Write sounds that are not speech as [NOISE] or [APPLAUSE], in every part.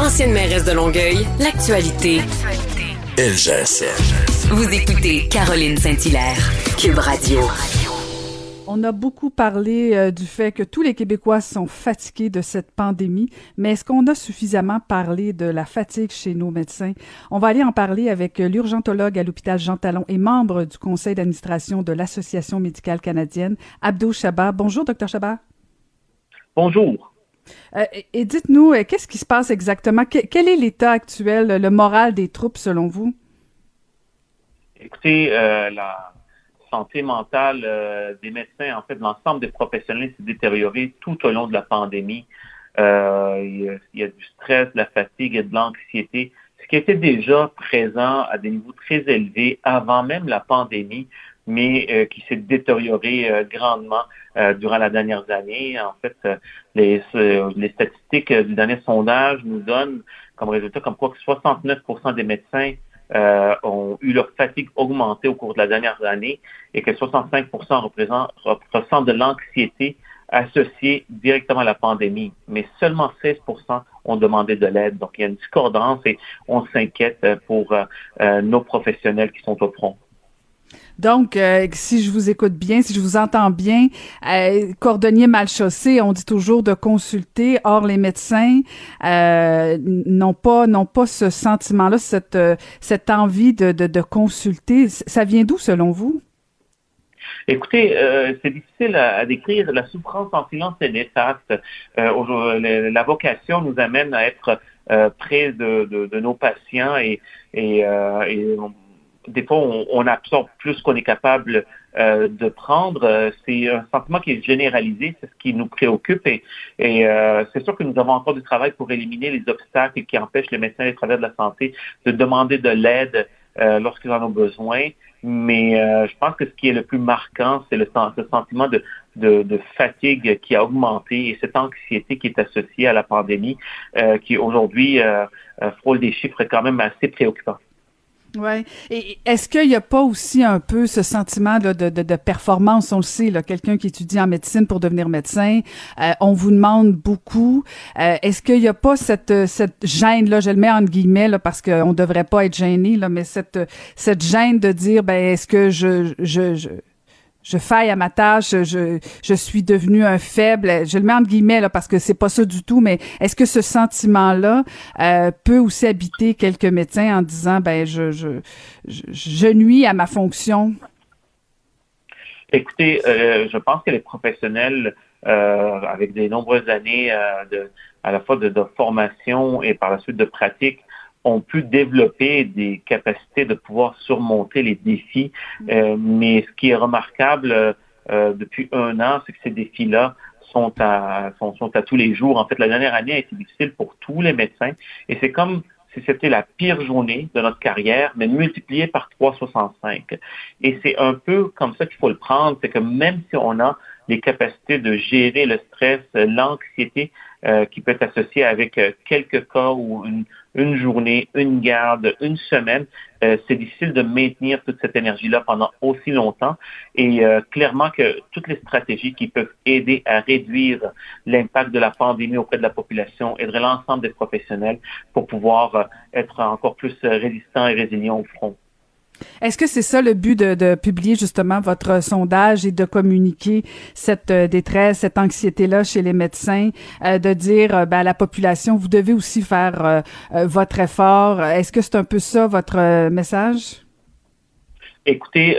Ancienne mairesse de Longueuil, l'actualité. LGSN. Vous écoutez Caroline Saint-Hilaire, Cube Radio. On a beaucoup parlé euh, du fait que tous les Québécois sont fatigués de cette pandémie, mais est-ce qu'on a suffisamment parlé de la fatigue chez nos médecins? On va aller en parler avec l'urgentologue à l'hôpital Jean Talon et membre du conseil d'administration de l'Association médicale canadienne, Abdou Chabat. Bonjour, docteur Chabat. Bonjour. Euh, et dites-nous, euh, qu'est-ce qui se passe exactement? quel est l'état actuel, le moral des troupes selon vous? Écoutez, euh, la santé mentale des médecins, en fait, l'ensemble des professionnels s'est détériorée tout au long de la pandémie. il, y a, du stress, de la fatigue et de l'anxiété, ce qui était déjà présent à des niveaux très élevés avant même la pandémie mais euh, qui s'est détérioré euh, grandement euh, durant la dernière année. En fait, les, les statistiques du dernier sondage nous donnent comme résultat comme quoi que 69% des médecins ont eu leur fatigue augmentée au cours de la dernière année et que 65% représentent, ressentent de l'anxiété associée directement à la pandémie, mais seulement 16% ont demandé de l'aide. Donc, il y a une discordance et on s'inquiète pour nos professionnels qui sont au front. Donc, euh, si je vous écoute bien, si je vous entends bien, euh, cordonnier mal chaussé, on dit toujours de consulter. Or, les médecins euh, n'ont pas n'ont pas ce sentiment-là, cette euh, cette envie de, de, de consulter. Ça vient d'où, selon vous? Écoutez, euh, c'est difficile à, décrire. La souffrance en silence est néfaste. Euh, la vocation nous amène à être près de, de, de, nos patients et, et, et des fois, on, absorbe plus qu'on est capable euh, de prendre. Euh, c'est un sentiment qui est généralisé, c'est ce qui nous préoccupe et, euh, c'est sûr que nous avons encore du travail pour éliminer les obstacles qui empêchent les médecins et les travailleurs de la santé de demander de l'aide lorsqu'ils en ont besoin. Mais je pense que ce qui est le plus marquant, c'est le, ce sentiment de, de, fatigue qui a augmenté et cette anxiété qui est associée à la pandémie, qui aujourd'hui frôle des chiffres quand même assez préoccupants. Ouais. Et est-ce qu'il n'y a pas aussi un peu ce sentiment de, de, de, performance, on le sait, là, quelqu'un qui étudie en médecine pour devenir médecin, euh, on vous demande beaucoup. Euh, est-ce qu'il n'y a pas cette, cette gêne là, je le mets en guillemets là, parce qu'on ne devrait pas être gêné là, mais cette cette gêne de dire ben est-ce que je, je, je je faille à ma tâche, je, suis devenu un faible. Je le mets entre guillemets parce que c'est pas ça du tout, mais est-ce que ce sentiment-là euh, peut aussi habiter quelques médecins en disant ben je je, je, nuis à ma fonction? Écoutez, euh, je pense que les professionnels euh, avec des nombreuses années à la fois de, formation et par la suite de pratique ont pu développer des capacités de pouvoir surmonter les défis. Mm. Euh, mais ce qui est remarquable euh, depuis un an, c'est que ces défis-là sont à, sont, sont, à tous les jours. En fait, la dernière année a été difficile pour tous les médecins et c'est comme si c'était la pire journée de notre carrière, mais multipliée par 365. Et c'est un peu comme ça qu'il faut le prendre, c'est que même si on a les capacités de gérer le stress, l'anxiété euh, qui peut être associée avec euh, quelques cas ou une, journée, une garde, une semaine, euh, c'est difficile de maintenir toute cette énergie-là pendant aussi longtemps. Et clairement que toutes les stratégies qui peuvent aider à réduire l'impact de la pandémie auprès de la population aideraient l'ensemble des professionnels pour pouvoir être encore plus résistants et résilients au front. Est-ce que c'est ça le but de, publier justement votre sondage et de communiquer cette euh, détresse, cette anxiété-là chez les médecins, euh, de dire euh, ben, à la population, vous devez aussi faire votre effort? Est-ce que c'est un peu ça votre message? Écoutez,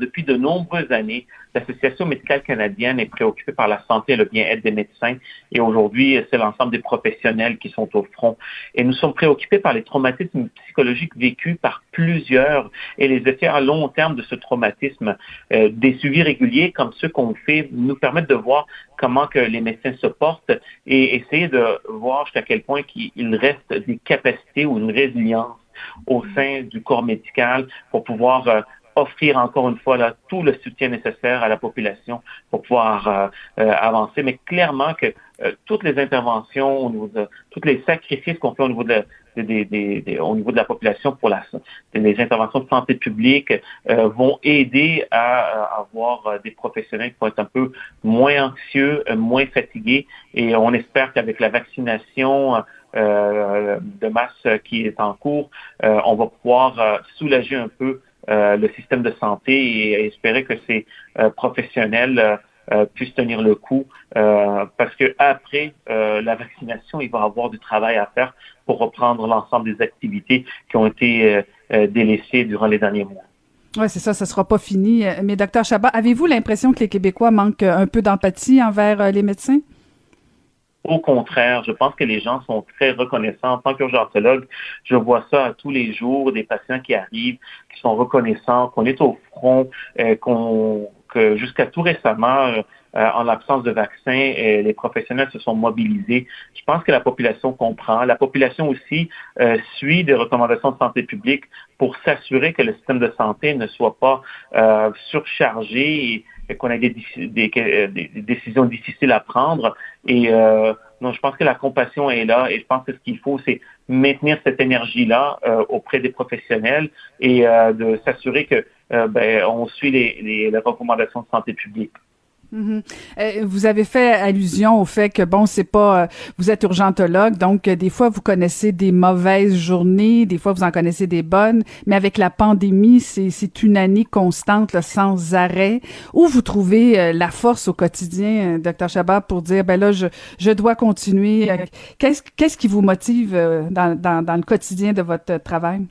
depuis de nombreuses années, L'Association médicale canadienne est préoccupée par la santé et le bien-être des médecins et aujourd'hui, c'est l'ensemble des professionnels qui sont au front. Et nous sommes préoccupés par les traumatismes psychologiques vécus par plusieurs et les effets à long terme de ce traumatisme. Euh, des suivis réguliers comme ceux qu'on fait nous permettent de voir comment que les médecins se portent et essayer de voir jusqu'à quel point il reste des capacités ou une résilience au sein du corps médical pour pouvoir euh, offrir encore une fois là, tout le soutien nécessaire à la population pour pouvoir euh, euh, avancer. Mais clairement que euh, toutes les interventions, au niveau tous les sacrifices qu'on fait au niveau de, la, au niveau de la population pour la, les interventions de santé publique vont aider à, avoir des professionnels qui vont être un peu moins anxieux, moins fatigués. Et on espère qu'avec la vaccination de masse qui est en cours, on va pouvoir soulager un peu le système de santé et espérer que ces professionnels puissent tenir le coup parce que après la vaccination, il va avoir du travail à faire pour reprendre l'ensemble des activités qui ont été délaissées durant les derniers mois. Oui, c'est ça, ça sera pas fini. Mais docteur Chabat, avez-vous l'impression que les Québécois manquent un peu d'empathie envers euh, les médecins? Au contraire, je pense que les gens sont très reconnaissants. En tant qu'urgentologue, je vois ça tous les jours, des patients qui arrivent, qui sont reconnaissants, qu'on est au front, euh, qu'on que jusqu'à tout récemment, euh, en l'absence de vaccins, les professionnels se sont mobilisés. Je pense que la population comprend. La population aussi suit des recommandations de santé publique pour s'assurer que le système de santé ne soit pas euh, surchargé et, qu'on ait des, des, décisions difficiles à prendre. Et euh, non, je pense que la compassion est là et je pense que ce qu'il faut, c'est maintenir cette énergie-là euh, auprès des professionnels et euh, de s'assurer que euh, ben, on suit les, les, les recommandations de santé publique. Mhm. Euh, vous avez fait allusion au fait que bon, c'est pas, euh, vous êtes urgentologue, donc euh, des fois vous connaissez des mauvaises journées, des fois vous en connaissez des bonnes, mais avec la pandémie, c'est une année constante, sans arrêt. Où vous trouvez la force au quotidien, docteur Chabat, pour dire ben là, je, je dois continuer? Qu'est-ce qu'est-ce qui vous motive dans, dans, dans le quotidien de votre travail?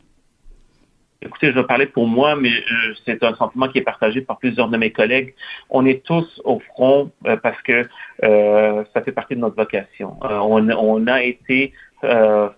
Écoutez, je vais parler pour moi, mais euh, c'est un sentiment qui est partagé par plusieurs de mes collègues. On est tous au front euh, parce que euh, ça fait partie de notre vocation. On, on, a été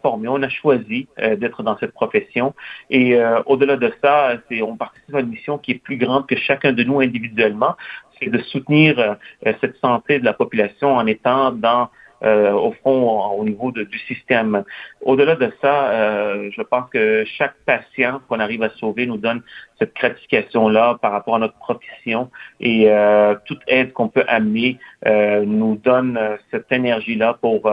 formé, on a choisi d'être dans cette profession. Et au-delà de ça, on participe à une mission qui est plus grande que chacun de nous individuellement. C'est de soutenir cette santé de la population en étant dans euh, au fond au niveau de, du système. Au-delà de ça, euh, je pense que chaque patient qu'on arrive à sauver nous donne cette gratification-là par rapport à notre profession et euh, toute aide qu'on peut amener nous donne cette énergie-là pour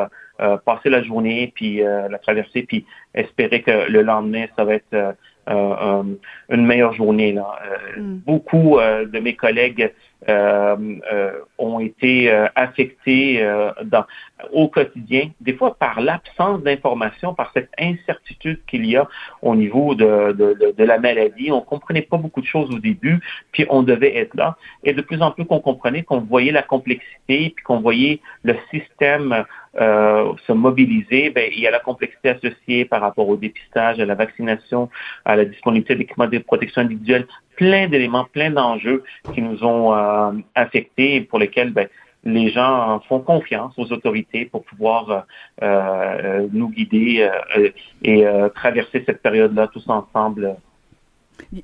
passer la journée puis la traverser puis espérer que le lendemain ça va être une meilleure journée là. Mm. Beaucoup de mes collègues euh, euh, ont été euh, affectés dans, au quotidien, des fois par l'absence d'information, par cette incertitude qu'il y a au niveau de, de, de, la maladie. On comprenait pas beaucoup de choses au début, puis on devait être là. Et de plus en plus qu'on comprenait, qu'on voyait la complexité, puis qu'on voyait le système euh, se mobiliser, ben, il y a la complexité associée par rapport au dépistage, à la vaccination, à la disponibilité d'équipements de protection individuelle, plein d'éléments, plein d'enjeux qui nous ont euh, affectés et pour lesquels ben, les gens font confiance aux autorités pour pouvoir euh, euh nous guider euh, et traverser cette période-là tous ensemble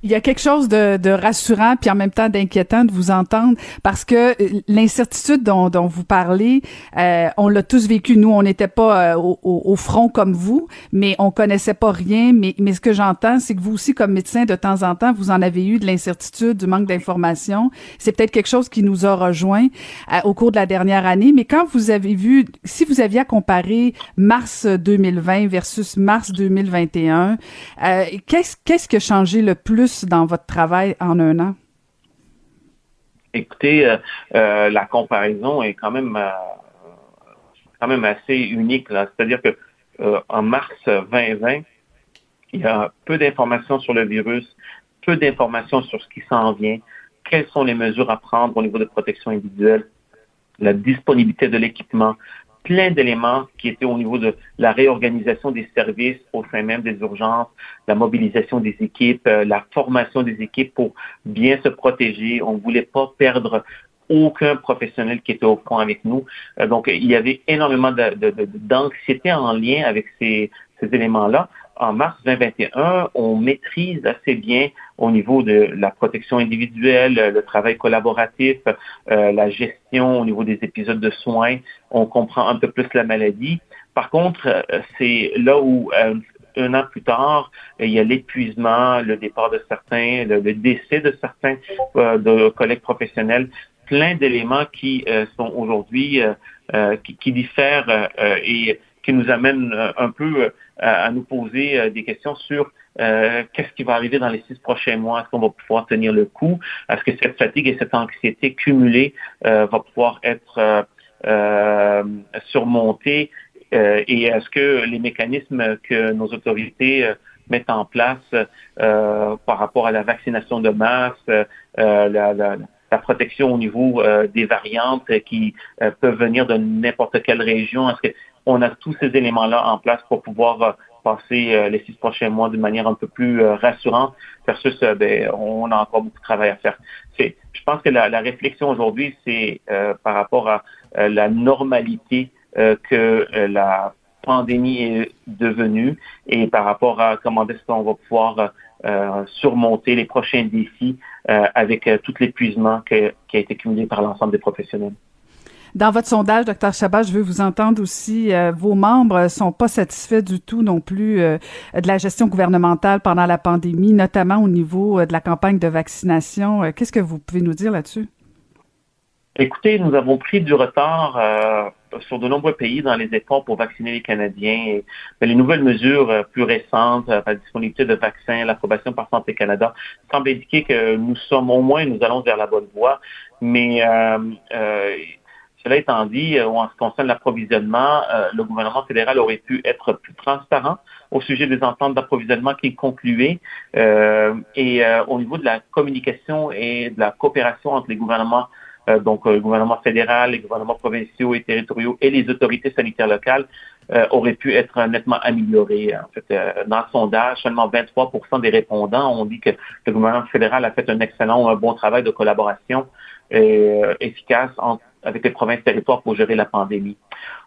il y a quelque chose de, de, rassurant puis en même temps d'inquiétant de vous entendre parce que euh, l'incertitude dont, dont, vous parlez, euh, on l'a tous vécu. Nous, on n'était pas euh, au, au, front comme vous, mais on connaissait pas rien. Mais, mais ce que j'entends, c'est que vous aussi, comme médecin, de temps en temps, vous en avez eu de l'incertitude, du manque d'information. C'est peut-être quelque chose qui nous a rejoint au cours de la dernière année. Mais quand vous avez vu, si vous aviez à comparer mars 2020 versus mars 2021, qu'est-ce qu'est-ce qui a changé le plus dans votre travail en un an? Écoutez, euh, euh, la comparaison est quand même, euh, quand même assez unique. C'est-à-dire que en mars 2020, il y a peu d'informations sur le virus, peu d'informations sur ce qui s'en vient, quelles sont les mesures à prendre au niveau de protection individuelle, la disponibilité de l'équipement, plein d'éléments qui étaient au niveau de la réorganisation des services au sein même des urgences, la mobilisation des équipes, euh, la formation des équipes pour bien se protéger. On ne voulait pas perdre aucun professionnel qui était au front avec nous. Euh, donc, il y avait énormément d'anxiété en lien avec ces, ces éléments-là en mars 2021, on maîtrise assez bien au niveau de la protection individuelle, le travail collaboratif, euh, la gestion au niveau des épisodes de soins. On comprend un peu plus la maladie. Par contre, euh, c'est là où euh, un an plus tard, il y a l'épuisement, le départ de certains, le, décès de certains de collègues professionnels, plein d'éléments qui sont aujourd'hui qui, qui, diffèrent et qui nous amènent un peu à nous poser euh, des questions sur euh, qu'est-ce qui va arriver dans les six prochains mois? Est-ce qu'on va pouvoir tenir le coup? Est-ce que cette fatigue et cette anxiété cumulée euh, va pouvoir être surmontée? et est-ce que les mécanismes que nos autorités mettent en place par rapport à la vaccination de masse, la, la, la, protection au niveau des variantes qui peuvent venir de n'importe quelle région, est-ce qu'on a tous ces éléments-là en place pour pouvoir passer euh, les six prochains mois d'une manière un peu plus euh, rassurante versus euh, ben, on a encore beaucoup de travail à faire? C'est, je pense que la, la réflexion aujourd'hui, c'est par rapport à la normalité que la pandémie est devenue et par rapport à comment est-ce qu'on va pouvoir surmonter les prochains défis avec tout l'épuisement qui a été cumulé par l'ensemble des professionnels. Dans votre sondage, docteur Chabat, je veux vous entendre aussi. Euh, vos membres sont pas satisfaits du tout non plus euh, de la gestion gouvernementale pendant la pandémie, notamment au niveau euh, de la campagne de vaccination. Qu'est-ce que vous pouvez nous dire là-dessus? Écoutez, nous avons pris du retard sur de nombreux pays dans les efforts pour vacciner les Canadiens. Mais les nouvelles mesures plus récentes, la disponibilité de vaccins, l'approbation par Santé Canada, semblent indiquer que nous sommes au moins, nous allons vers la bonne voie. Mais euh, cela étant dit, euh, en ce qui concerne l'approvisionnement, euh, le gouvernement fédéral aurait pu être plus transparent au sujet des ententes d'approvisionnement qu'il concluait. Euh, et au niveau de la communication et de la coopération entre les gouvernements, donc le gouvernement fédéral, les gouvernements provinciaux et territoriaux et les autorités sanitaires locales, aurait pu être nettement amélioré. En fait, dans le sondage, seulement 23% des répondants ont dit que le gouvernement fédéral a fait un excellent un bon travail de collaboration efficace entre avec les provinces territoires pour gérer la pandémie.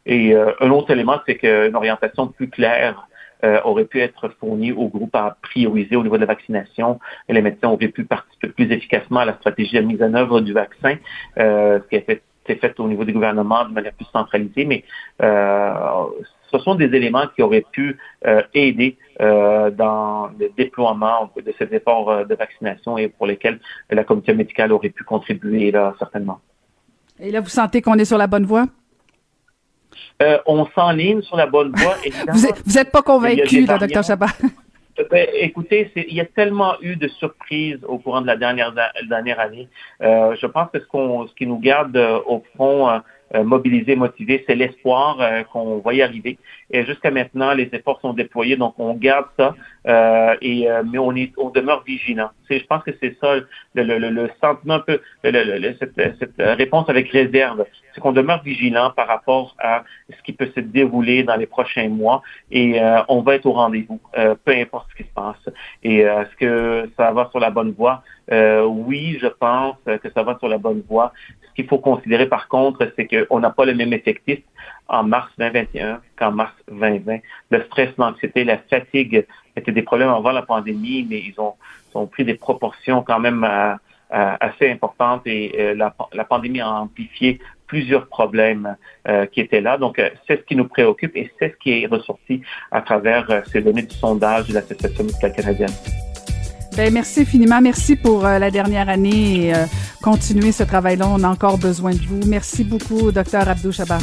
Et euh, un autre élément, c'est qu'une orientation plus claire euh, aurait pu être fournie au groupe à prioriser au niveau de la vaccination et les médecins auraient pu participer plus efficacement à la stratégie de mise en œuvre du vaccin, euh, ce qui a été fait au niveau des gouvernements de manière plus centralisée, mais ce sont des éléments qui auraient pu aider dans le déploiement de ces efforts de vaccination et pour lesquels la communauté médicale aurait pu contribuer là, certainement. Et là, vous sentez qu'on est sur la bonne voie? Euh, on s'enligne sur la bonne voie. [LAUGHS] vous n'êtes pas convaincu, docteur Chabat? [LAUGHS] Ben, écoutez, il y a tellement eu de surprises au courant de la dernière, dernière année. Euh, je pense que ce, qu'on, ce qui nous garde euh, au front euh, mobilisé, motivé, c'est l'espoir euh, qu'on va y arriver. Et jusqu'à maintenant, les efforts sont déployés, donc on garde ça, euh, et mais on est, on demeure vigilant. Je pense que c'est ça le, le, le, sentiment un peu, cette, cette, réponse avec réserve, c'est qu'on demeure vigilant par rapport à ce qui peut se dérouler dans les prochains mois, et on va être au rendez-vous, peu importe ce qui se passe. Et est-ce que ça va sur la bonne voie? oui, je pense que ça va sur la bonne voie qu'il faut considérer par contre, c'est qu'on n'a pas le même effectif en mars 2021 qu'en mars 2020. Le stress, l'anxiété, la fatigue étaient des problèmes avant la pandémie, mais ils ont, ont pris des proportions quand même euh, euh, assez importantes et euh, la, pandémie a amplifié plusieurs problèmes qui étaient là. Donc, c'est ce qui nous préoccupe et c'est ce qui est ressorti à travers ces données du sondage de l'Association médicale canadienne. Ben, merci infiniment. Merci pour la dernière année et euh, continuer ce travail-là. On a encore besoin de vous. Merci beaucoup, docteur Abdou Chabat.